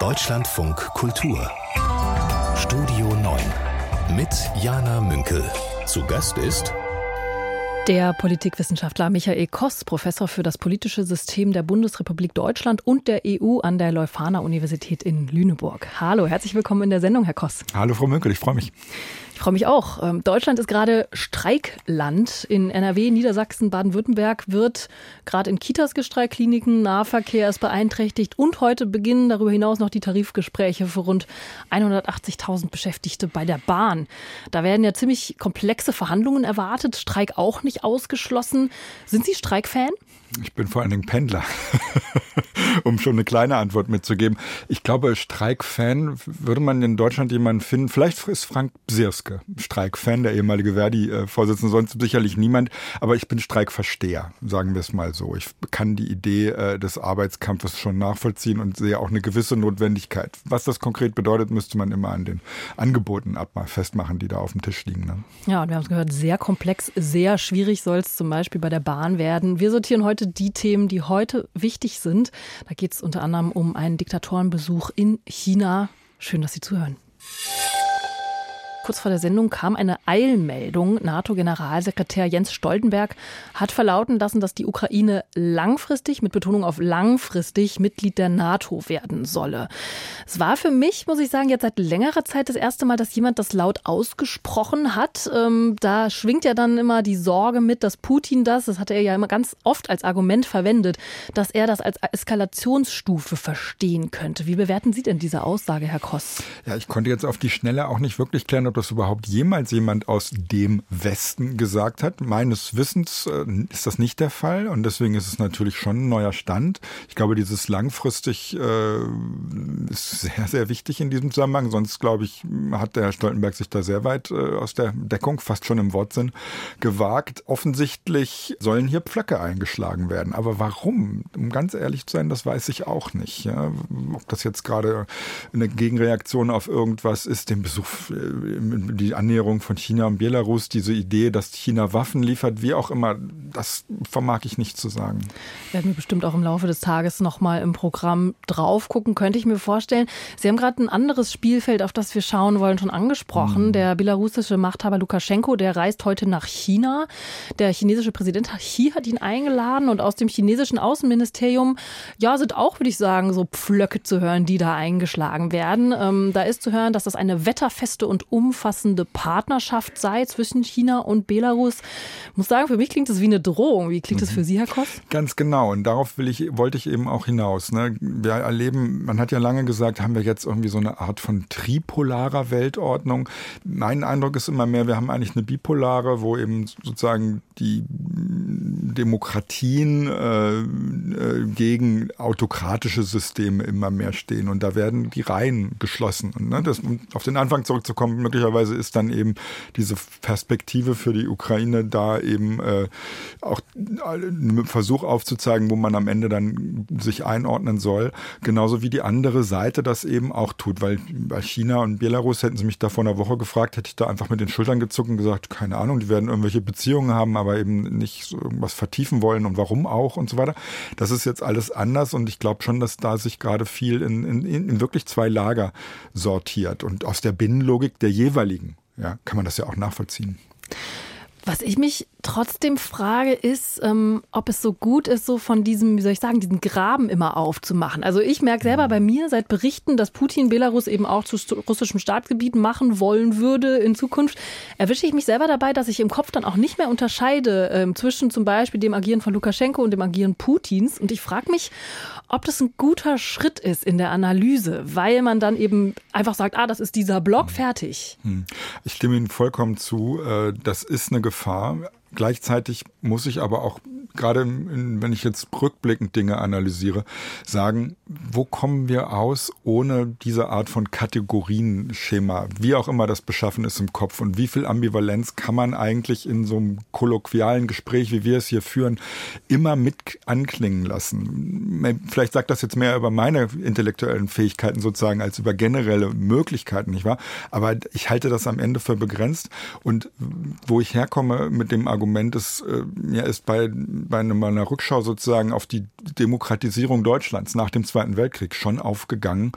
Deutschlandfunk Kultur Studio 9 mit Jana Münkel. Zu Gast ist der Politikwissenschaftler Michael Koss, Professor für das politische System der Bundesrepublik Deutschland und der EU an der Leuphana Universität in Lüneburg. Hallo, herzlich willkommen in der Sendung, Herr Koss. Hallo, Frau Münkel, ich freue mich. Ich freue mich auch. Ähm, Deutschland ist gerade Streikland. In NRW, Niedersachsen, Baden-Württemberg wird gerade in Kitas gestreikt, Kliniken, Nahverkehr ist beeinträchtigt und heute beginnen darüber hinaus noch die Tarifgespräche für rund 180.000 Beschäftigte bei der Bahn. Da werden ja ziemlich komplexe Verhandlungen erwartet, Streik auch nicht ausgeschlossen. Sind Sie Streikfan? Ich bin vor allen Dingen Pendler, um schon eine kleine Antwort mitzugeben. Ich glaube, Streikfan würde man in Deutschland jemanden finden. Vielleicht ist Frank Bsirske Streikfan, der ehemalige Verdi-Vorsitzende, sonst sicherlich niemand. Aber ich bin Streikversteher, sagen wir es mal so. Ich kann die Idee äh, des Arbeitskampfes schon nachvollziehen und sehe auch eine gewisse Notwendigkeit. Was das konkret bedeutet, müsste man immer an den Angeboten ab festmachen, die da auf dem Tisch liegen. Ne? Ja, und wir haben es gehört, sehr komplex, sehr schwierig soll es zum Beispiel bei der Bahn werden. Wir sortieren heute heute die Themen, die heute wichtig sind. Da geht es unter anderem um einen Diktatorenbesuch in China. Schön, dass Sie zuhören. Kurz vor der Sendung kam eine Eilmeldung. NATO-Generalsekretär Jens Stoltenberg hat verlauten lassen, dass die Ukraine langfristig, mit Betonung auf langfristig, Mitglied der NATO werden solle. Es war für mich, muss ich sagen, jetzt seit längerer Zeit das erste Mal, dass jemand das laut ausgesprochen hat. Ähm, da schwingt ja dann immer die Sorge mit, dass Putin das, das hat er ja immer ganz oft als Argument verwendet, dass er das als Eskalationsstufe verstehen könnte. Wie bewerten Sie denn diese Aussage, Herr Koss? Ja, ich konnte jetzt auf die Schnelle auch nicht wirklich klären, ob das überhaupt jemals jemand aus dem Westen gesagt hat. Meines Wissens äh, ist das nicht der Fall und deswegen ist es natürlich schon ein neuer Stand. Ich glaube, dieses langfristig äh, ist sehr, sehr wichtig in diesem Zusammenhang. Sonst, glaube ich, hat der Herr Stoltenberg sich da sehr weit äh, aus der Deckung, fast schon im Wortsinn, gewagt. Offensichtlich sollen hier Pflöcke eingeschlagen werden. Aber warum? Um ganz ehrlich zu sein, das weiß ich auch nicht. Ja? Ob das jetzt gerade eine Gegenreaktion auf irgendwas ist, den Besuch äh, die Annäherung von China und Belarus, diese Idee, dass China Waffen liefert, wie auch immer, das vermag ich nicht zu sagen. Werden wir bestimmt auch im Laufe des Tages nochmal im Programm drauf gucken, könnte ich mir vorstellen. Sie haben gerade ein anderes Spielfeld, auf das wir schauen wollen, schon angesprochen. Mhm. Der belarussische Machthaber Lukaschenko, der reist heute nach China. Der chinesische Präsident Xi hat ihn eingeladen und aus dem chinesischen Außenministerium, ja, sind auch, würde ich sagen, so Pflöcke zu hören, die da eingeschlagen werden. Ähm, da ist zu hören, dass das eine wetterfeste und um umfassende Partnerschaft sei zwischen China und Belarus. Ich muss sagen, für mich klingt das wie eine Drohung. Wie klingt das für Sie, Herr Koss? Ganz genau. Und darauf ich, wollte ich eben auch hinaus. Ne? Wir erleben, man hat ja lange gesagt, haben wir jetzt irgendwie so eine Art von tripolarer Weltordnung. Mein Eindruck ist immer mehr, wir haben eigentlich eine bipolare, wo eben sozusagen die Demokratien äh, äh, gegen autokratische Systeme immer mehr stehen. Und da werden die Reihen geschlossen. Und, ne, das, um auf den Anfang zurückzukommen, möglicherweise möglicherweise ist dann eben diese Perspektive für die Ukraine da eben äh, auch ein Versuch aufzuzeigen, wo man am Ende dann sich einordnen soll. Genauso wie die andere Seite das eben auch tut, weil bei China und Belarus hätten sie mich da vor einer Woche gefragt, hätte ich da einfach mit den Schultern gezuckt und gesagt, keine Ahnung, die werden irgendwelche Beziehungen haben, aber eben nicht so irgendwas vertiefen wollen und warum auch und so weiter. Das ist jetzt alles anders und ich glaube schon, dass da sich gerade viel in, in, in wirklich zwei Lager sortiert und aus der Binnenlogik der jeweiligen jeweiligen, ja, kann man das ja auch nachvollziehen. Was ich mich trotzdem frage, ist, ähm, ob es so gut ist, so von diesem, wie soll ich sagen, diesen Graben immer aufzumachen. Also ich merke selber bei mir seit Berichten, dass Putin Belarus eben auch zu russischem Staatsgebiet machen wollen würde in Zukunft, erwische ich mich selber dabei, dass ich im Kopf dann auch nicht mehr unterscheide ähm, zwischen zum Beispiel dem Agieren von Lukaschenko und dem Agieren Putins. Und ich frage mich, ob das ein guter Schritt ist in der Analyse, weil man dann eben einfach sagt, ah, das ist dieser Block, fertig. Hm. Ich stimme Ihnen vollkommen zu. Äh, das ist eine Gefahr. Gleichzeitig muss ich aber auch gerade wenn ich jetzt rückblickend Dinge analysiere, sagen, wo kommen wir aus ohne diese Art von Kategorienschema, wie auch immer das beschaffen ist im Kopf und wie viel Ambivalenz kann man eigentlich in so einem kolloquialen Gespräch, wie wir es hier führen, immer mit anklingen lassen. Vielleicht sagt das jetzt mehr über meine intellektuellen Fähigkeiten sozusagen als über generelle Möglichkeiten, nicht wahr? Aber ich halte das am Ende für begrenzt und wo ich herkomme mit dem Argument, Argument ist, äh, mir ist bei, bei einer Rückschau sozusagen auf die Demokratisierung Deutschlands nach dem Zweiten Weltkrieg schon aufgegangen,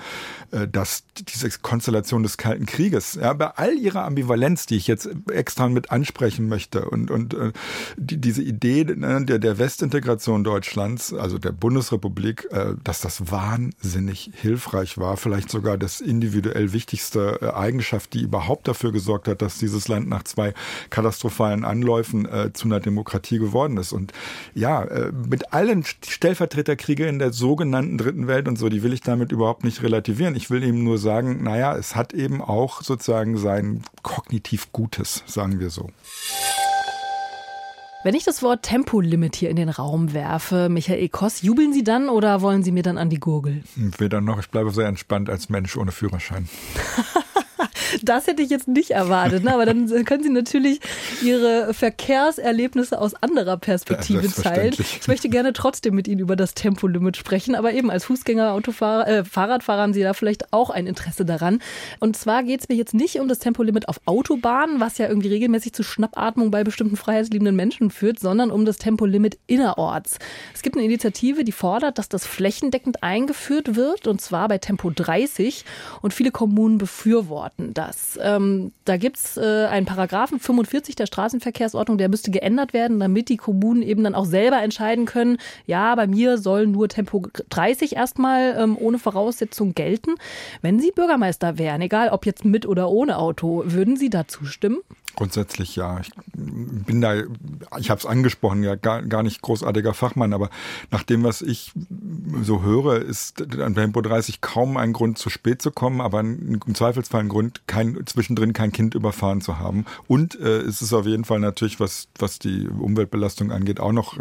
äh, dass diese Konstellation des Kalten Krieges, ja, bei all ihrer Ambivalenz, die ich jetzt extra mit ansprechen möchte und, und äh, die, diese Idee ne, der, der Westintegration Deutschlands, also der Bundesrepublik, dass das wahnsinnig hilfreich war, vielleicht sogar das individuell wichtigste Eigenschaft, die überhaupt dafür gesorgt hat, dass dieses Land nach zwei katastrophalen Anläufen äh, zu einer Demokratie geworden ist. Und ja, äh, mit allen Stellvertreterkriege in der sogenannten Dritten Welt und so, die will ich damit überhaupt nicht relativieren. Ich will eben nur sagen, naja, es hat eben auch sozusagen sein kognitiv Gutes, sagen wir so. Wenn ich das Wort Tempolimit hier in den Raum werfe, Michael Koss, jubeln Sie dann oder wollen Sie mir dann an die Gurgel? Weder noch. Ich bleibe sehr entspannt als Mensch ohne Führerschein. Das hätte ich jetzt nicht erwartet. Ne? Aber dann können Sie natürlich Ihre Verkehrserlebnisse aus anderer Perspektive teilen. Ich möchte gerne trotzdem mit Ihnen über das Tempolimit sprechen. Aber eben als Fußgänger, Autofahrer, äh, Fahrradfahrer haben Sie da vielleicht auch ein Interesse daran. Und zwar geht es mir jetzt nicht um das Tempolimit auf Autobahnen, was ja irgendwie regelmäßig zu Schnappatmung bei bestimmten freiheitsliebenden Menschen führt, sondern um das Tempolimit innerorts. Es gibt eine Initiative, die fordert, dass das flächendeckend eingeführt wird, und zwar bei Tempo 30. Und viele Kommunen befürworten das das. Ähm, da gibt es äh, einen Paragraphen 45 der Straßenverkehrsordnung, der müsste geändert werden, damit die Kommunen eben dann auch selber entscheiden können, ja, bei mir soll nur Tempo 30 erstmal ähm, ohne Voraussetzung gelten. Wenn Sie Bürgermeister wären, egal ob jetzt mit oder ohne Auto, würden Sie da zustimmen? Grundsätzlich ja. Ich bin da, ich habe es angesprochen, ja gar, gar nicht großartiger Fachmann, aber nach dem, was ich so höre, ist an Tempo 30 kaum ein Grund, zu spät zu kommen, aber im Zweifelsfall ein Grund, kein, zwischendrin kein Kind überfahren zu haben. Und äh, es ist auf jeden Fall natürlich, was, was die Umweltbelastung angeht, auch noch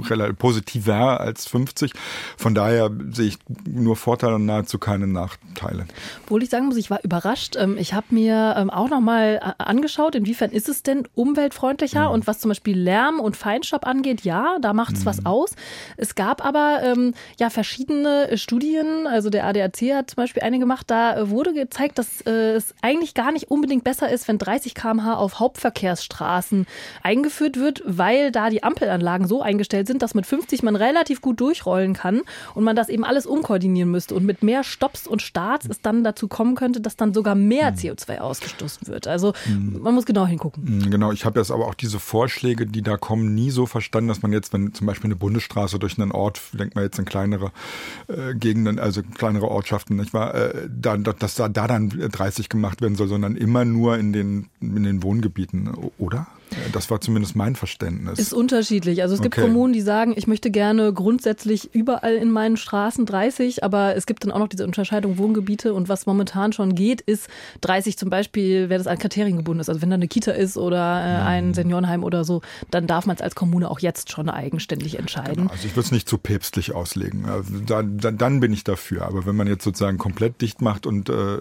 relativ positiver als 50. Von daher sehe ich nur Vorteile und nahezu keine Nachteile. Obwohl ich sagen muss, ich war überrascht. Ähm, ich habe mir ähm, auch noch mal äh, angeschaut, inwiefern ist es denn umweltfreundlicher? Mhm. Und was zum Beispiel Lärm und Feinstaub angeht, ja, da macht es mhm. was aus. Es gab aber ähm, ja verschiedene Studien, also der ADAC hat zum Beispiel eine gemacht, da wurde gezeigt, dass äh, es eigentlich gar nicht unbedingt besser ist, wenn 30 km/h auf Hauptverkehrsstraßen eingeführt wird, weil da die Ampelanlagen so eingestellt sind, dass mit 50 man relativ gut durchrollen kann und man das eben alles umkoordinieren müsste. Und mit mehr Stops und Starts es dann dazu kommen könnte, dass dann sogar mehr mhm. CO2 ausgestoßen wird. Also mhm. man muss genau hingucken. Mhm, genau, ich habe jetzt aber auch diese Vorschläge, die da kommen, nie so verstanden, dass man jetzt, wenn zum Beispiel eine Bundesstraße durch einen Ort, denkt man jetzt in kleinere äh, Gegenden, also kleinere Ortschaften, nicht wahr, äh, da, dass da, da dann 30 gemacht werden soll, sondern immer nur in den, in den Wohngebieten, oder? Das war zumindest mein Verständnis. Ist unterschiedlich. Also es gibt okay. Kommunen, die sagen, ich möchte gerne grundsätzlich überall in meinen Straßen 30, aber es gibt dann auch noch diese Unterscheidung Wohngebiete und was momentan schon geht, ist 30 zum Beispiel, wer das an Kriterien gebunden ist. Also wenn da eine Kita ist oder äh, mhm. ein Seniorenheim oder so, dann darf man es als Kommune auch jetzt schon eigenständig entscheiden. Genau. Also ich würde es nicht zu päpstlich auslegen. Also da, da, dann bin ich dafür. Aber wenn man jetzt sozusagen komplett dicht macht und äh,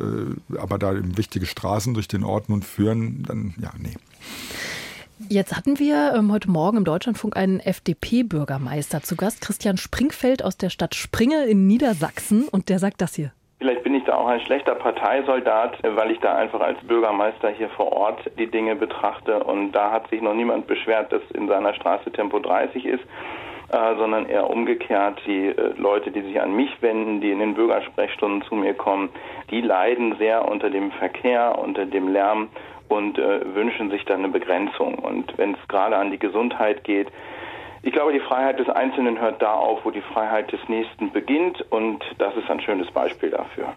aber da eben wichtige Straßen durch den Ort nun führen, dann ja, nee. Jetzt hatten wir ähm, heute Morgen im Deutschlandfunk einen FDP-Bürgermeister zu Gast, Christian Springfeld aus der Stadt Springe in Niedersachsen. Und der sagt das hier. Vielleicht bin ich da auch ein schlechter Parteisoldat, weil ich da einfach als Bürgermeister hier vor Ort die Dinge betrachte. Und da hat sich noch niemand beschwert, dass in seiner Straße Tempo 30 ist. Äh, sondern eher umgekehrt. Die äh, Leute, die sich an mich wenden, die in den Bürgersprechstunden zu mir kommen, die leiden sehr unter dem Verkehr, unter dem Lärm und äh, wünschen sich dann eine Begrenzung. Und wenn es gerade an die Gesundheit geht, ich glaube, die Freiheit des Einzelnen hört da auf, wo die Freiheit des Nächsten beginnt. Und das ist ein schönes Beispiel dafür.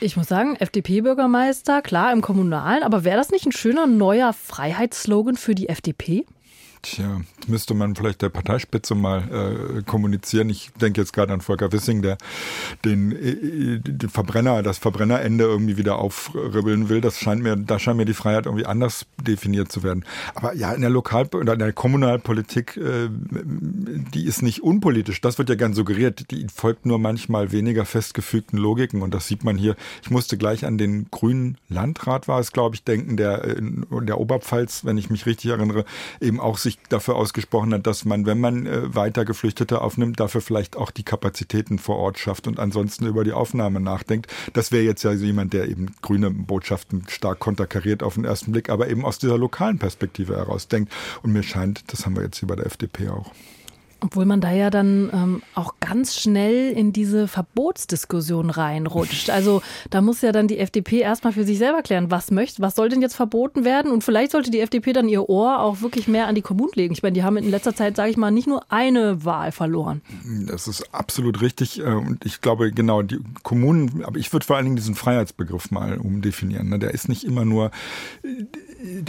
Ich muss sagen, FDP-Bürgermeister, klar im Kommunalen, aber wäre das nicht ein schöner neuer Freiheitsslogan für die FDP? Tja, müsste man vielleicht der Parteispitze mal äh, kommunizieren. Ich denke jetzt gerade an Volker Wissing, der den, äh, den Verbrenner, das Verbrennerende irgendwie wieder aufribbeln will. Das scheint mir, da scheint mir die Freiheit irgendwie anders definiert zu werden. Aber ja, in der Lokal- oder in der Kommunalpolitik, äh, die ist nicht unpolitisch. Das wird ja gern suggeriert. Die folgt nur manchmal weniger festgefügten Logiken. Und das sieht man hier. Ich musste gleich an den grünen Landrat war es, glaube ich, denken, der in der Oberpfalz, wenn ich mich richtig erinnere, eben auch sich dafür ausgesprochen hat, dass man, wenn man äh, weiter Geflüchtete aufnimmt, dafür vielleicht auch die Kapazitäten vor Ort schafft und ansonsten über die Aufnahme nachdenkt. Das wäre jetzt ja jemand, der eben grüne Botschaften stark konterkariert auf den ersten Blick, aber eben aus dieser lokalen Perspektive heraus denkt. Und mir scheint, das haben wir jetzt hier bei der FDP auch. Obwohl man da ja dann ähm, auch ganz schnell in diese Verbotsdiskussion reinrutscht. Also da muss ja dann die FDP erstmal für sich selber klären, was möchte, was soll denn jetzt verboten werden? Und vielleicht sollte die FDP dann ihr Ohr auch wirklich mehr an die Kommunen legen. Ich meine, die haben in letzter Zeit, sage ich mal, nicht nur eine Wahl verloren. Das ist absolut richtig. Äh, und ich glaube, genau, die Kommunen, aber ich würde vor allen Dingen diesen Freiheitsbegriff mal umdefinieren. Ne? Der ist nicht immer nur äh,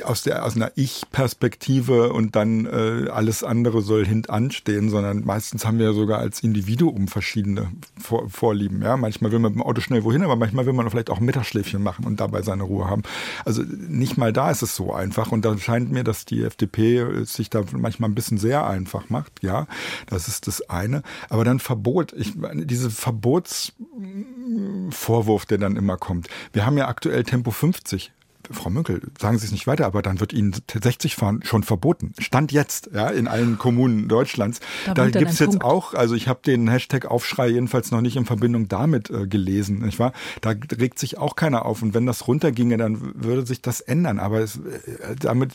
aus, der, aus einer Ich-Perspektive und dann äh, alles andere soll hintanstehen sondern meistens haben wir ja sogar als Individuum verschiedene Vor Vorlieben. Ja, manchmal will man mit dem Auto schnell wohin, aber manchmal will man vielleicht auch ein Mittagsschläfchen machen und dabei seine Ruhe haben. Also nicht mal da ist es so einfach und da scheint mir, dass die FDP sich da manchmal ein bisschen sehr einfach macht. Ja, das ist das eine. Aber dann Verbot. Ich meine, diese Verbotsvorwurf, der dann immer kommt. Wir haben ja aktuell Tempo 50 Frau Münkel, sagen Sie es nicht weiter, aber dann wird Ihnen 60 fahren schon verboten. Stand jetzt, ja, in allen Kommunen Deutschlands. Da, da gibt es jetzt Punkt. auch, also ich habe den Hashtag Aufschrei jedenfalls noch nicht in Verbindung damit äh, gelesen, nicht wahr? Da regt sich auch keiner auf. Und wenn das runterginge, dann würde sich das ändern. Aber es, äh, damit,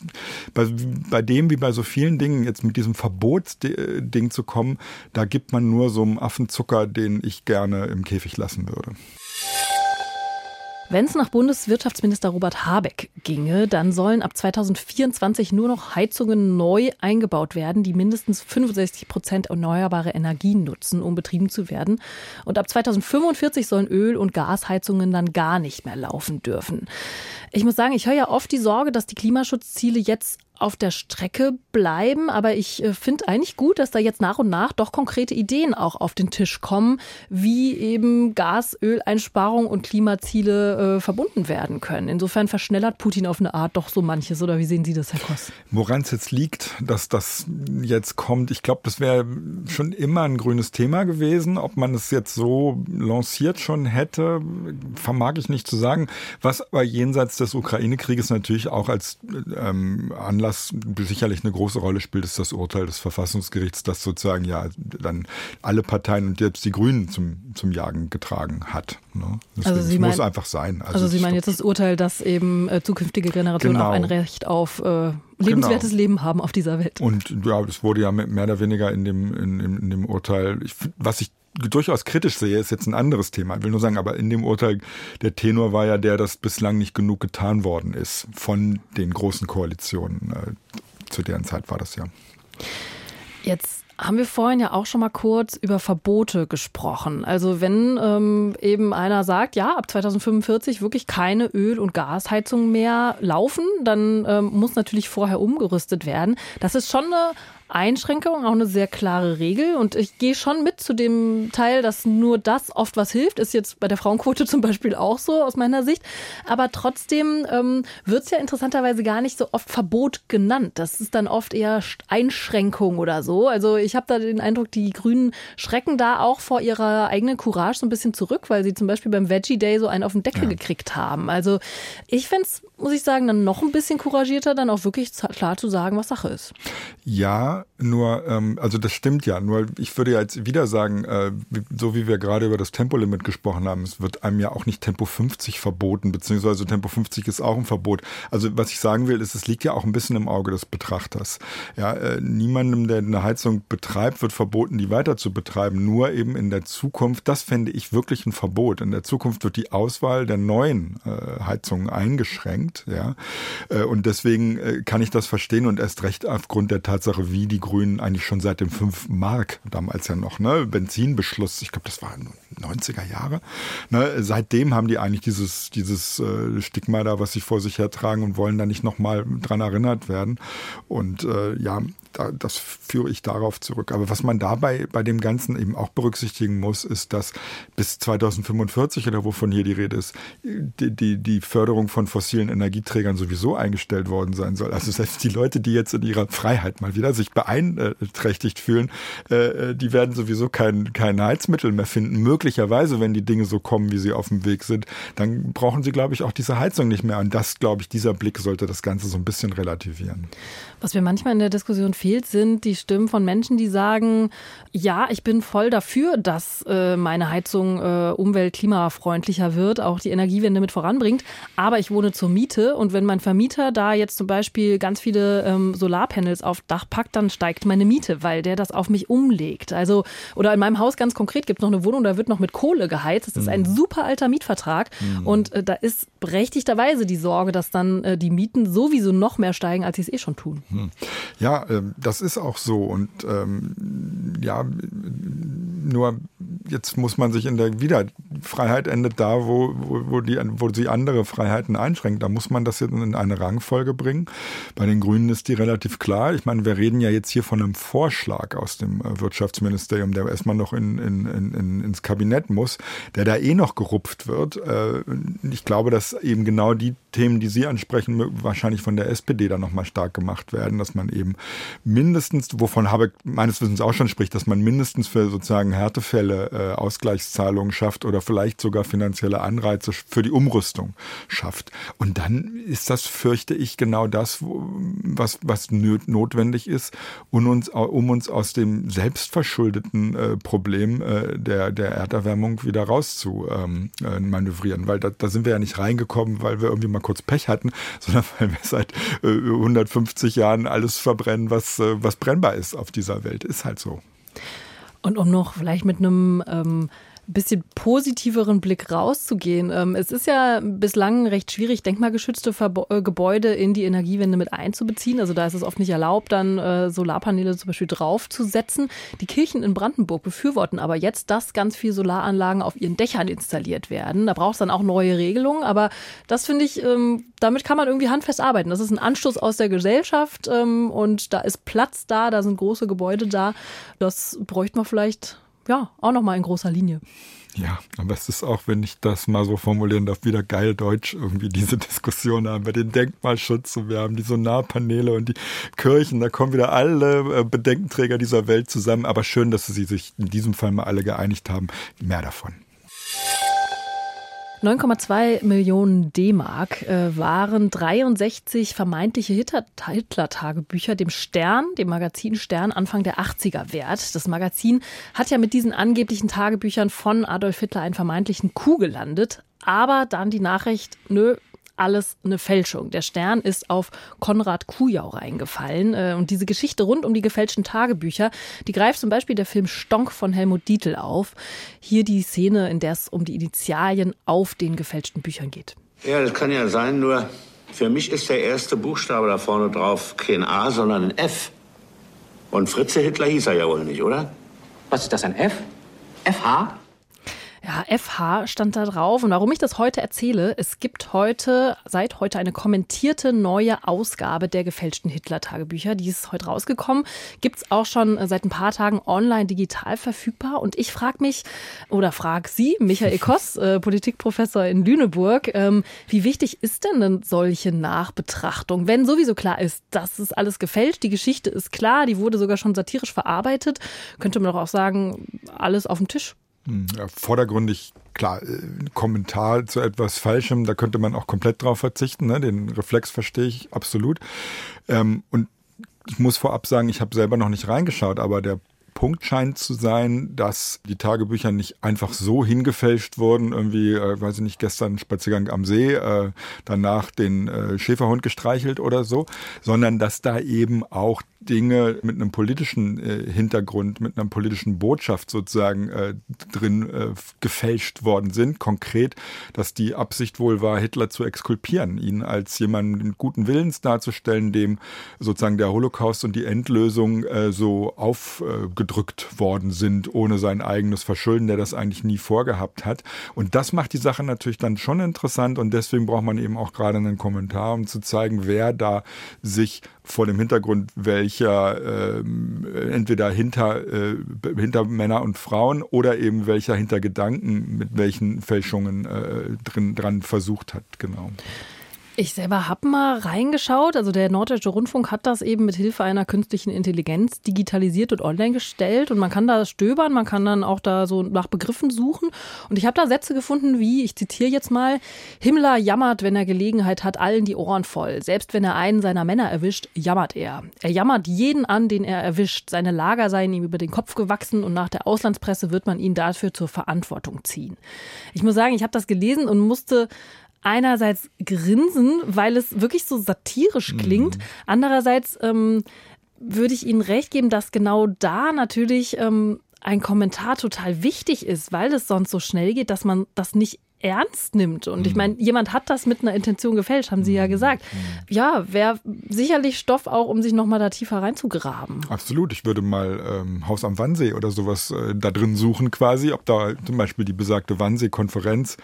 bei, bei dem wie bei so vielen Dingen, jetzt mit diesem Verbotsding zu kommen, da gibt man nur so einen Affenzucker, den ich gerne im Käfig lassen würde. Wenn es nach Bundeswirtschaftsminister Robert Habeck ginge, dann sollen ab 2024 nur noch Heizungen neu eingebaut werden, die mindestens 65 Prozent erneuerbare Energien nutzen, um betrieben zu werden. Und ab 2045 sollen Öl- und Gasheizungen dann gar nicht mehr laufen dürfen. Ich muss sagen, ich höre ja oft die Sorge, dass die Klimaschutzziele jetzt auf der Strecke bleiben. Aber ich äh, finde eigentlich gut, dass da jetzt nach und nach doch konkrete Ideen auch auf den Tisch kommen, wie eben Gas, Öleinsparung und Klimaziele äh, verbunden werden können. Insofern verschnellert Putin auf eine Art doch so manches. Oder wie sehen Sie das, Herr Koss? Woran es jetzt liegt, dass das jetzt kommt, ich glaube, das wäre schon immer ein grünes Thema gewesen. Ob man es jetzt so lanciert schon hätte, vermag ich nicht zu sagen. Was aber jenseits des Ukraine-Krieges natürlich auch als ähm, Anlass Anlass sicherlich eine große Rolle spielt, ist das Urteil des Verfassungsgerichts, das sozusagen ja dann alle Parteien und selbst die Grünen zum, zum Jagen getragen hat. Ne? also Sie muss meinen, einfach sein. Also, also Sie meinen jetzt das Urteil, dass eben äh, zukünftige Generationen genau. auch ein Recht auf äh, lebenswertes genau. Leben haben auf dieser Welt. Und ja, das wurde ja mehr oder weniger in dem, in, in dem Urteil, ich, was ich durchaus kritisch sehe, ist jetzt ein anderes Thema. Ich will nur sagen, aber in dem Urteil, der Tenor war ja der, dass bislang nicht genug getan worden ist von den großen Koalitionen. Äh, zu deren Zeit war das ja. Jetzt haben wir vorhin ja auch schon mal kurz über Verbote gesprochen. Also wenn ähm, eben einer sagt, ja, ab 2045 wirklich keine Öl- und Gasheizung mehr laufen, dann ähm, muss natürlich vorher umgerüstet werden. Das ist schon eine Einschränkung, auch eine sehr klare Regel. Und ich gehe schon mit zu dem Teil, dass nur das oft was hilft. Ist jetzt bei der Frauenquote zum Beispiel auch so aus meiner Sicht. Aber trotzdem ähm, wird es ja interessanterweise gar nicht so oft Verbot genannt. Das ist dann oft eher Einschränkung oder so. Also ich habe da den Eindruck, die Grünen schrecken da auch vor ihrer eigenen Courage so ein bisschen zurück, weil sie zum Beispiel beim Veggie Day so einen auf den Deckel ja. gekriegt haben. Also ich fände es, muss ich sagen, dann noch ein bisschen couragierter, dann auch wirklich klar zu sagen, was Sache ist. Ja, nur, ähm, also das stimmt ja. Nur ich würde ja jetzt wieder sagen, äh, so wie wir gerade über das Tempolimit gesprochen haben, es wird einem ja auch nicht Tempo 50 verboten, beziehungsweise Tempo 50 ist auch ein Verbot. Also was ich sagen will, ist, es liegt ja auch ein bisschen im Auge des Betrachters. Ja, äh, niemandem, der eine Heizung betreibt, wird verboten, die weiter zu betreiben. Nur eben in der Zukunft, das fände ich wirklich ein Verbot. In der Zukunft wird die Auswahl der neuen äh, Heizungen eingeschränkt. Ja, äh, und deswegen äh, kann ich das verstehen und erst recht aufgrund der Tatsache, wie die Grünen eigentlich schon seit dem 5 Mark, damals ja noch, ne, Benzinbeschluss, ich glaube, das war 90er Jahre. Ne, seitdem haben die eigentlich dieses, dieses äh, Stigma da, was sie vor sich hertragen und wollen da nicht nochmal dran erinnert werden. Und äh, ja, da, das führe ich darauf zurück. Aber was man dabei bei dem Ganzen eben auch berücksichtigen muss, ist, dass bis 2045 oder wovon hier die Rede ist, die, die, die Förderung von fossilen Energieträgern sowieso eingestellt worden sein soll. Also selbst die Leute, die jetzt in ihrer Freiheit mal wieder sich beeinträchtigt fühlen, äh, die werden sowieso kein, kein Heizmittel mehr finden. Möglicherweise, wenn die Dinge so kommen, wie sie auf dem Weg sind, dann brauchen sie, glaube ich, auch diese Heizung nicht mehr. Und das, glaube ich, dieser Blick sollte das Ganze so ein bisschen relativieren. Was mir manchmal in der Diskussion fehlt, sind die Stimmen von Menschen, die sagen, ja, ich bin voll dafür, dass äh, meine Heizung äh, umwelt-, klimafreundlicher wird, auch die Energiewende mit voranbringt, aber ich wohne zur Miete und wenn mein Vermieter da jetzt zum Beispiel ganz viele ähm, Solarpanels auf Dach packt, dann steigt meine Miete, weil der das auf mich umlegt. Also, oder in meinem Haus ganz konkret gibt es noch eine Wohnung, da wird noch mit Kohle geheizt. Das ist ein mhm. super alter Mietvertrag mhm. und äh, da ist berechtigterweise die Sorge, dass dann äh, die Mieten sowieso noch mehr steigen, als sie es eh schon tun. Hm. Ja, äh, das ist auch so. Und ähm, ja, nur jetzt muss man sich in der wieder Freiheit endet da, wo, wo, wo, die, wo sie andere Freiheiten einschränkt. Da muss man das jetzt in eine Rangfolge bringen. Bei den Grünen ist die relativ klar. Ich meine, wir reden ja jetzt hier von einem Vorschlag aus dem äh, Wirtschaftsministerium, der erstmal noch in, in, in, ins Kabinett muss, der da eh noch gerupft wird. Äh, ich glaube, dass eben genau die Themen, die Sie ansprechen, wahrscheinlich von der SPD dann nochmal stark gemacht werden, dass man eben mindestens, wovon Habeck meines Wissens auch schon spricht, dass man mindestens für sozusagen Härtefälle äh, Ausgleichszahlungen schafft oder vielleicht sogar finanzielle Anreize für die Umrüstung schafft. Und dann ist das, fürchte ich, genau das, was, was notwendig ist, um uns, um uns aus dem selbstverschuldeten äh, Problem äh, der, der Erderwärmung wieder raus zu ähm, äh, manövrieren. Weil da, da sind wir ja nicht reingekommen, weil wir irgendwie mal kurz Pech hatten, sondern weil wir seit äh, 150 Jahren alles verbrennen, was, äh, was brennbar ist auf dieser Welt. Ist halt so. Und um noch vielleicht mit einem ähm, bisschen positiveren Blick rauszugehen. Ähm, es ist ja bislang recht schwierig, denkmalgeschützte äh, Gebäude in die Energiewende mit einzubeziehen. Also da ist es oft nicht erlaubt, dann äh, Solarpaneele zum Beispiel draufzusetzen. Die Kirchen in Brandenburg befürworten aber jetzt, dass ganz viele Solaranlagen auf ihren Dächern installiert werden. Da braucht es dann auch neue Regelungen. Aber das finde ich, ähm, damit kann man irgendwie handfest arbeiten. Das ist ein Anstoß aus der Gesellschaft ähm, und da ist Platz da, da sind große Gebäude da. Das bräuchte man vielleicht ja, auch nochmal in großer Linie. Ja, aber es ist auch, wenn ich das mal so formulieren darf, wieder geil deutsch irgendwie diese Diskussion haben. Wir den Denkmalschutz und wir haben die Sonarpaneele und die Kirchen, da kommen wieder alle äh, Bedenkenträger dieser Welt zusammen. Aber schön, dass sie sich in diesem Fall mal alle geeinigt haben. Mehr davon. 9,2 Millionen D-Mark äh, waren 63 vermeintliche Hitler-Tagebücher dem Stern, dem Magazin Stern, Anfang der 80er wert. Das Magazin hat ja mit diesen angeblichen Tagebüchern von Adolf Hitler einen vermeintlichen Coup gelandet. Aber dann die Nachricht, nö, alles eine Fälschung. Der Stern ist auf Konrad Kujau reingefallen. Äh, und diese Geschichte rund um die gefälschten Tagebücher, die greift zum Beispiel der Film Stonk von Helmut Dietl auf. Hier die Szene, in der es um die Initialien auf den gefälschten Büchern geht. Ja, das kann ja sein, nur für mich ist der erste Buchstabe da vorne drauf kein A, sondern ein F. Und Fritze Hitler hieß er ja wohl nicht, oder? Was ist das, ein F? FH? FH stand da drauf. Und warum ich das heute erzähle, es gibt heute, seit heute eine kommentierte neue Ausgabe der gefälschten Hitler-Tagebücher. Die ist heute rausgekommen. Gibt es auch schon seit ein paar Tagen online digital verfügbar. Und ich frage mich, oder frage Sie, Michael Koss, äh, Politikprofessor in Lüneburg, ähm, wie wichtig ist denn eine solche Nachbetrachtung? Wenn sowieso klar ist, das ist alles gefälscht, die Geschichte ist klar, die wurde sogar schon satirisch verarbeitet, könnte man doch auch sagen, alles auf dem Tisch. Hm, vordergründig, klar, äh, Kommentar zu etwas Falschem, da könnte man auch komplett drauf verzichten. Ne? Den Reflex verstehe ich absolut. Ähm, und ich muss vorab sagen, ich habe selber noch nicht reingeschaut, aber der Punkt scheint zu sein, dass die Tagebücher nicht einfach so hingefälscht wurden, irgendwie, äh, weiß ich nicht, gestern Spaziergang am See, äh, danach den äh, Schäferhund gestreichelt oder so, sondern dass da eben auch Dinge mit einem politischen äh, Hintergrund, mit einer politischen Botschaft sozusagen äh, drin äh, gefälscht worden sind. Konkret, dass die Absicht wohl war, Hitler zu exkulpieren, ihn als jemanden guten Willens darzustellen, dem sozusagen der Holocaust und die Endlösung äh, so aufgedrückt worden sind, ohne sein eigenes Verschulden, der das eigentlich nie vorgehabt hat. Und das macht die Sache natürlich dann schon interessant und deswegen braucht man eben auch gerade einen Kommentar, um zu zeigen, wer da sich vor dem Hintergrund welcher äh, entweder hinter, äh, hinter Männer und Frauen oder eben welcher hinter Gedanken mit welchen Fälschungen äh, drin dran versucht hat, genau. Ich selber habe mal reingeschaut. Also der Norddeutsche Rundfunk hat das eben mit Hilfe einer künstlichen Intelligenz digitalisiert und online gestellt. Und man kann da stöbern, man kann dann auch da so nach Begriffen suchen. Und ich habe da Sätze gefunden wie, ich zitiere jetzt mal, Himmler jammert, wenn er Gelegenheit hat, allen die Ohren voll. Selbst wenn er einen seiner Männer erwischt, jammert er. Er jammert jeden an, den er erwischt. Seine Lager seien ihm über den Kopf gewachsen und nach der Auslandspresse wird man ihn dafür zur Verantwortung ziehen. Ich muss sagen, ich habe das gelesen und musste einerseits grinsen, weil es wirklich so satirisch klingt. Mhm. Andererseits ähm, würde ich Ihnen recht geben, dass genau da natürlich ähm, ein Kommentar total wichtig ist, weil es sonst so schnell geht, dass man das nicht ernst nimmt. Und ich mhm. meine, jemand hat das mit einer Intention gefälscht, haben Sie ja mhm. gesagt. Mhm. Ja, wäre sicherlich Stoff auch, um sich nochmal da tiefer reinzugraben. Absolut. Ich würde mal ähm, Haus am Wannsee oder sowas äh, da drin suchen quasi, ob da zum Beispiel die besagte Wannsee-Konferenz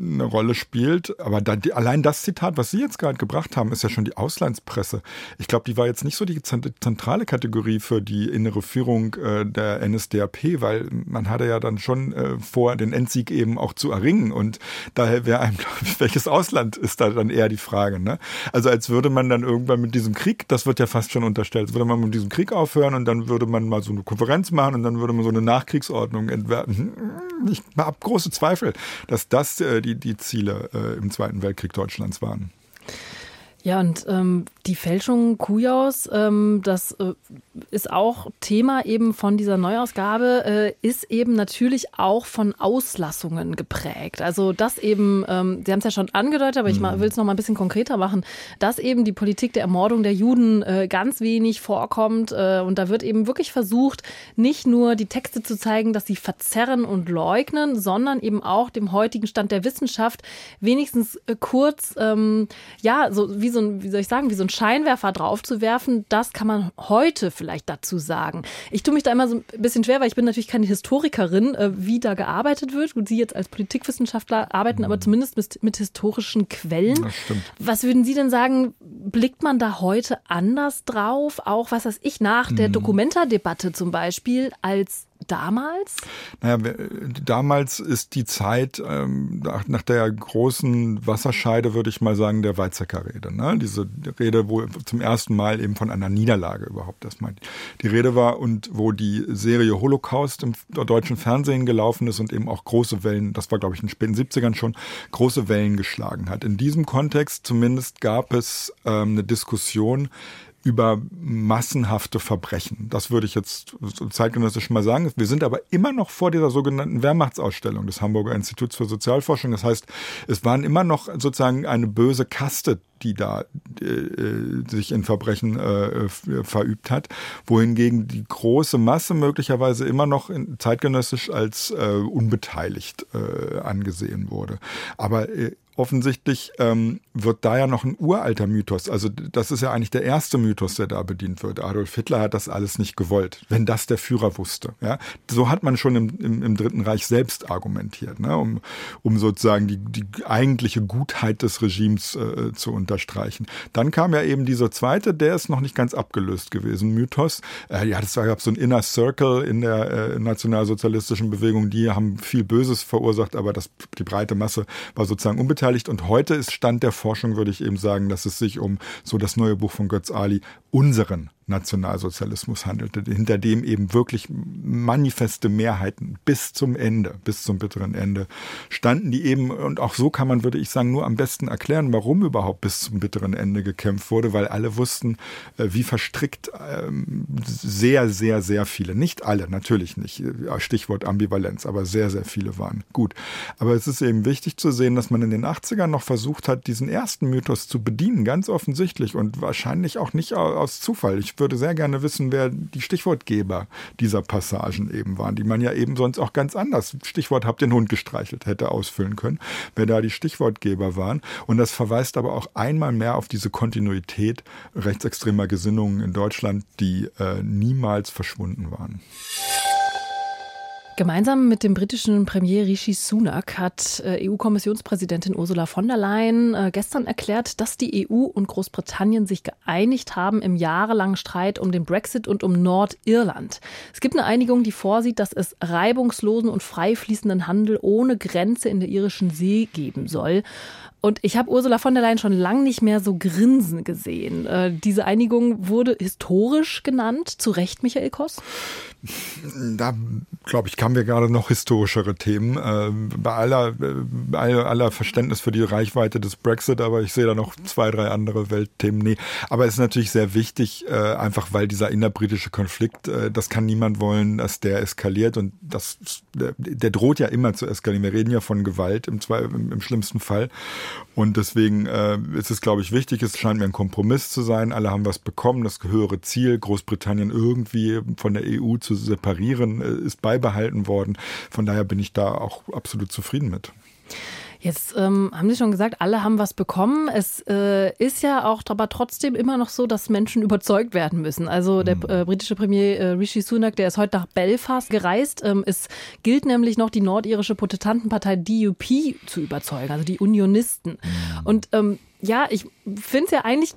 eine Rolle spielt. Aber da, die, allein das Zitat, was Sie jetzt gerade gebracht haben, ist ja schon die Auslandspresse. Ich glaube, die war jetzt nicht so die zentrale Kategorie für die innere Führung äh, der NSDAP, weil man hatte ja dann schon äh, vor, den Endsieg eben auch zu erringen. Und daher wäre einem, glaube ich, welches Ausland ist da dann eher die Frage. Ne? Also als würde man dann irgendwann mit diesem Krieg, das wird ja fast schon unterstellt, würde man mit diesem Krieg aufhören und dann würde man mal so eine Konferenz machen und dann würde man so eine Nachkriegsordnung entwerfen. Ich habe große Zweifel, dass das äh, die die, die Ziele äh, im Zweiten Weltkrieg Deutschlands waren. Ja, und ähm, die Fälschung Kujaus, ähm, das äh, ist auch Thema eben von dieser Neuausgabe, äh, ist eben natürlich auch von Auslassungen geprägt. Also das eben, ähm, Sie haben es ja schon angedeutet, aber ich mhm. will es noch mal ein bisschen konkreter machen, dass eben die Politik der Ermordung der Juden äh, ganz wenig vorkommt. Äh, und da wird eben wirklich versucht, nicht nur die Texte zu zeigen, dass sie verzerren und leugnen, sondern eben auch dem heutigen Stand der Wissenschaft wenigstens äh, kurz, ähm, ja, so wie so ein, wie soll ich sagen, wie so ein Scheinwerfer draufzuwerfen, das kann man heute vielleicht dazu sagen. Ich tue mich da immer so ein bisschen schwer, weil ich bin natürlich keine Historikerin, äh, wie da gearbeitet wird. Gut, Sie jetzt als Politikwissenschaftler arbeiten, aber mhm. zumindest mit, mit historischen Quellen. Was würden Sie denn sagen, blickt man da heute anders drauf? Auch, was weiß ich, nach der mhm. Dokumenta-Debatte zum Beispiel, als damals? Naja, damals ist die Zeit ähm, nach der großen Wasserscheide, würde ich mal sagen, der Weizsäcker Rede. Ne? Diese Rede, wo zum ersten Mal eben von einer Niederlage überhaupt erstmal die Rede war und wo die Serie Holocaust im deutschen Fernsehen gelaufen ist und eben auch große Wellen, das war glaube ich in den späten 70ern schon, große Wellen geschlagen hat. In diesem Kontext zumindest gab es ähm, eine Diskussion, über massenhafte Verbrechen. Das würde ich jetzt zeitgenössisch mal sagen. Wir sind aber immer noch vor dieser sogenannten Wehrmachtsausstellung des Hamburger Instituts für Sozialforschung. Das heißt, es waren immer noch sozusagen eine böse Kaste, die da äh, sich in Verbrechen äh, verübt hat, wohingegen die große Masse möglicherweise immer noch zeitgenössisch als äh, unbeteiligt äh, angesehen wurde. Aber äh, offensichtlich ähm, wird da ja noch ein uralter Mythos. Also das ist ja eigentlich der erste Mythos, der da bedient wird. Adolf Hitler hat das alles nicht gewollt, wenn das der Führer wusste. Ja? So hat man schon im, im, im Dritten Reich selbst argumentiert, ne? um, um sozusagen die, die eigentliche Gutheit des Regimes äh, zu unterstreichen. Dann kam ja eben dieser zweite, der ist noch nicht ganz abgelöst gewesen, Mythos. Äh, ja, das gab so ein Inner Circle in der äh, nationalsozialistischen Bewegung, die haben viel Böses verursacht, aber das, die breite Masse war sozusagen unbeteiligt beteiligt. Und heute ist Stand der Forschung, würde ich eben sagen, dass es sich um so das neue Buch von Götz Ali, unseren Nationalsozialismus handelte, hinter dem eben wirklich manifeste Mehrheiten bis zum Ende, bis zum bitteren Ende standen, die eben, und auch so kann man, würde ich sagen, nur am besten erklären, warum überhaupt bis zum bitteren Ende gekämpft wurde, weil alle wussten, äh, wie verstrickt ähm, sehr, sehr, sehr viele, nicht alle, natürlich nicht, Stichwort Ambivalenz, aber sehr, sehr viele waren gut. Aber es ist eben wichtig zu sehen, dass man in den 80ern noch versucht hat, diesen ersten Mythos zu bedienen, ganz offensichtlich und wahrscheinlich auch nicht aus Zufall. Ich würde sehr gerne wissen, wer die Stichwortgeber dieser Passagen eben waren, die man ja eben sonst auch ganz anders, Stichwort habt den Hund gestreichelt, hätte ausfüllen können, wer da die Stichwortgeber waren. Und das verweist aber auch einmal mehr auf diese Kontinuität rechtsextremer Gesinnungen in Deutschland, die äh, niemals verschwunden waren. Gemeinsam mit dem britischen Premier Rishi Sunak hat äh, EU-Kommissionspräsidentin Ursula von der Leyen äh, gestern erklärt, dass die EU und Großbritannien sich geeinigt haben im jahrelangen Streit um den Brexit und um Nordirland. Es gibt eine Einigung, die vorsieht, dass es reibungslosen und frei fließenden Handel ohne Grenze in der irischen See geben soll. Und ich habe Ursula von der Leyen schon lange nicht mehr so grinsen gesehen. Äh, diese Einigung wurde historisch genannt. Zu Recht, Michael Koss? Da, glaube ich, kamen wir gerade noch historischere Themen. Äh, bei aller, äh, aller Verständnis für die Reichweite des Brexit, aber ich sehe da noch zwei, drei andere Weltthemen. Nee, aber es ist natürlich sehr wichtig, äh, einfach weil dieser innerbritische Konflikt, äh, das kann niemand wollen, dass der eskaliert und das, der, der droht ja immer zu eskalieren. Wir reden ja von Gewalt im, im, im schlimmsten Fall. Und deswegen äh, ist es, glaube ich, wichtig, es scheint mir ein Kompromiss zu sein. Alle haben was bekommen. Das höhere Ziel, Großbritannien irgendwie von der EU zu separieren, äh, ist beibehalten worden. Von daher bin ich da auch absolut zufrieden mit. Jetzt ähm, haben Sie schon gesagt, alle haben was bekommen. Es äh, ist ja auch aber trotzdem immer noch so, dass Menschen überzeugt werden müssen. Also der mhm. äh, britische Premier äh, Rishi Sunak, der ist heute nach Belfast gereist. Ähm, es gilt nämlich noch, die nordirische Protestantenpartei DUP zu überzeugen, also die Unionisten. Mhm. Und ähm, ja, ich finde es ja eigentlich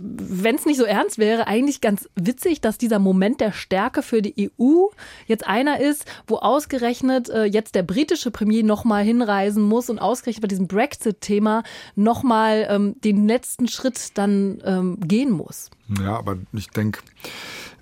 wenn es nicht so ernst wäre, eigentlich ganz witzig, dass dieser Moment der Stärke für die EU jetzt einer ist, wo ausgerechnet äh, jetzt der britische Premier nochmal hinreisen muss und ausgerechnet bei diesem Brexit-Thema nochmal ähm, den letzten Schritt dann ähm, gehen muss. Ja, aber ich denke,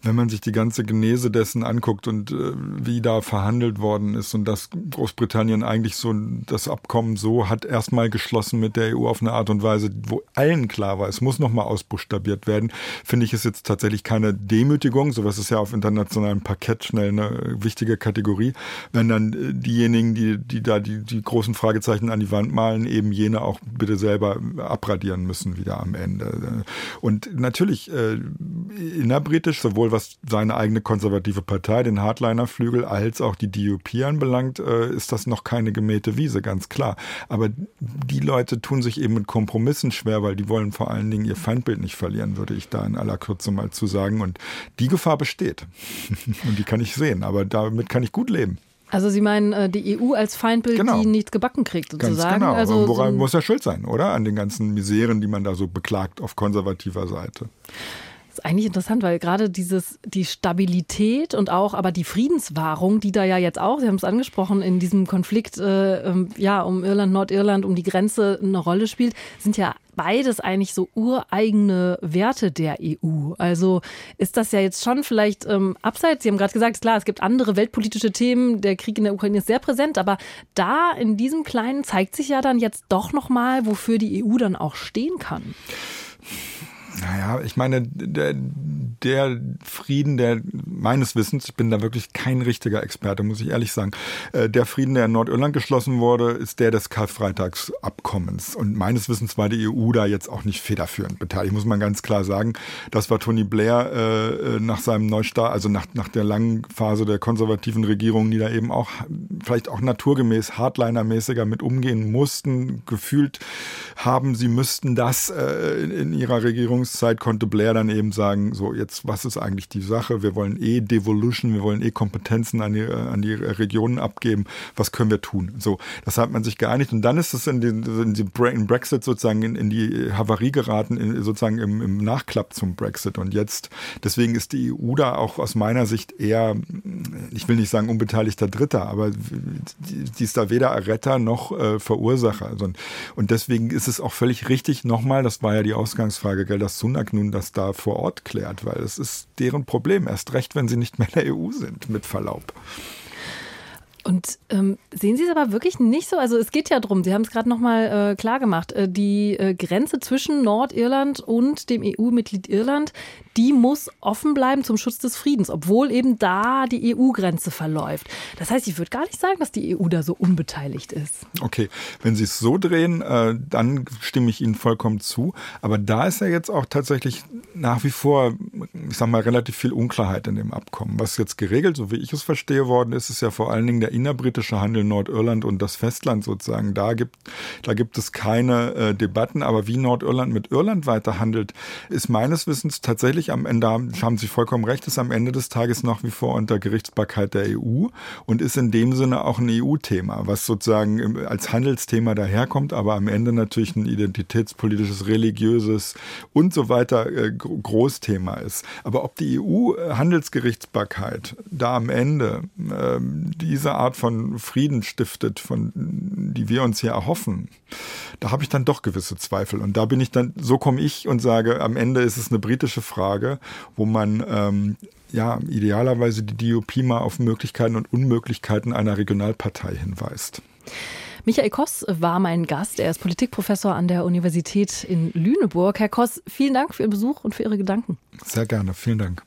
wenn man sich die ganze Genese dessen anguckt und äh, wie da verhandelt worden ist und dass Großbritannien eigentlich so das Abkommen so hat erstmal geschlossen mit der EU auf eine Art und Weise, wo allen klar war, es muss nochmal ausbuchstabiert werden, finde ich es jetzt tatsächlich keine Demütigung. Sowas ist ja auf internationalem Parkett schnell eine wichtige Kategorie. Wenn dann äh, diejenigen, die, die da die, die großen Fragezeichen an die Wand malen, eben jene auch bitte selber abradieren müssen wieder am Ende. Und natürlich äh, innerbritisch, sowohl was seine eigene konservative Partei, den Hardliner-Flügel, als auch die DUP anbelangt, äh, ist das noch keine gemähte Wiese, ganz klar. Aber die Leute tun sich eben mit Kompromissen schwer, weil die wollen vor allen Dingen ihr Feindbild nicht verlieren, würde ich da in aller Kürze mal zu sagen. Und die Gefahr besteht. Und die kann ich sehen, aber damit kann ich gut leben. Also Sie meinen äh, die EU als Feindbild, genau. die nichts gebacken kriegt, sozusagen. Ganz genau. Also Woran so muss er schuld sein, oder? An den ganzen Miseren, die man da so beklagt auf konservativer Seite. Das ist eigentlich interessant, weil gerade dieses, die Stabilität und auch aber die Friedenswahrung, die da ja jetzt auch, Sie haben es angesprochen, in diesem Konflikt äh, ähm, ja, um Irland, Nordirland, um die Grenze eine Rolle spielt, sind ja beides eigentlich so ureigene Werte der EU. Also ist das ja jetzt schon vielleicht ähm, abseits, Sie haben gerade gesagt, klar, es gibt andere weltpolitische Themen, der Krieg in der Ukraine ist sehr präsent, aber da in diesem Kleinen zeigt sich ja dann jetzt doch nochmal, wofür die EU dann auch stehen kann. Naja, ich meine, der, der Frieden, der meines Wissens, ich bin da wirklich kein richtiger Experte, muss ich ehrlich sagen, äh, der Frieden, der in Nordirland geschlossen wurde, ist der des Karfreitagsabkommens. Und meines Wissens war die EU da jetzt auch nicht federführend beteiligt, muss man ganz klar sagen. Das war Tony Blair äh, nach seinem Neustart, also nach, nach der langen Phase der konservativen Regierung, die da eben auch vielleicht auch naturgemäß Hardliner-mäßiger mit umgehen mussten, gefühlt haben, sie müssten das äh, in, in ihrer Regierungszeit, konnte Blair dann eben sagen, so jetzt was ist eigentlich die Sache? Wir wollen eh Devolution, wir wollen eh Kompetenzen an die, äh, an die Regionen abgeben. Was können wir tun? So, das hat man sich geeinigt und dann ist es in, den, in, die, in Brexit sozusagen in, in die Havarie geraten, in, sozusagen im, im Nachklapp zum Brexit. Und jetzt, deswegen ist die EU da auch aus meiner Sicht eher, ich will nicht sagen unbeteiligter Dritter, aber die ist da weder Retter noch äh, Verursacher. Also, und deswegen ist es auch völlig richtig, nochmal, das war ja die Ausgangsfrage, gell, dass Sunak nun das da vor Ort klärt, weil es ist deren Problem, erst recht, wenn sie nicht mehr in der EU sind, mit Verlaub. Und ähm, sehen Sie es aber wirklich nicht so? Also es geht ja darum, Sie haben es gerade nochmal äh, klar gemacht, äh, die äh, Grenze zwischen Nordirland und dem EU-Mitglied Irland, die muss offen bleiben zum Schutz des Friedens, obwohl eben da die EU-Grenze verläuft. Das heißt, ich würde gar nicht sagen, dass die EU da so unbeteiligt ist. Okay, wenn Sie es so drehen, äh, dann stimme ich Ihnen vollkommen zu. Aber da ist ja jetzt auch tatsächlich nach wie vor, ich sage mal, relativ viel Unklarheit in dem Abkommen. Was jetzt geregelt, so wie ich es verstehe worden ist, ist ja vor allen Dingen der innerbritische Handel Nordirland und das Festland sozusagen, da gibt, da gibt es keine äh, Debatten. Aber wie Nordirland mit Irland weiter handelt, ist meines Wissens tatsächlich am Ende, haben Sie vollkommen recht, ist am Ende des Tages nach wie vor unter Gerichtsbarkeit der EU und ist in dem Sinne auch ein EU-Thema, was sozusagen als Handelsthema daherkommt, aber am Ende natürlich ein identitätspolitisches, religiöses und so weiter äh, Großthema ist. Aber ob die EU-Handelsgerichtsbarkeit da am Ende äh, diese Art von Frieden stiftet, von die wir uns hier erhoffen, da habe ich dann doch gewisse Zweifel. Und da bin ich dann, so komme ich und sage, am Ende ist es eine britische Frage, wo man ähm, ja idealerweise die DUP mal auf Möglichkeiten und Unmöglichkeiten einer Regionalpartei hinweist. Michael Koss war mein Gast. Er ist Politikprofessor an der Universität in Lüneburg. Herr Koss, vielen Dank für Ihren Besuch und für Ihre Gedanken. Sehr gerne. Vielen Dank.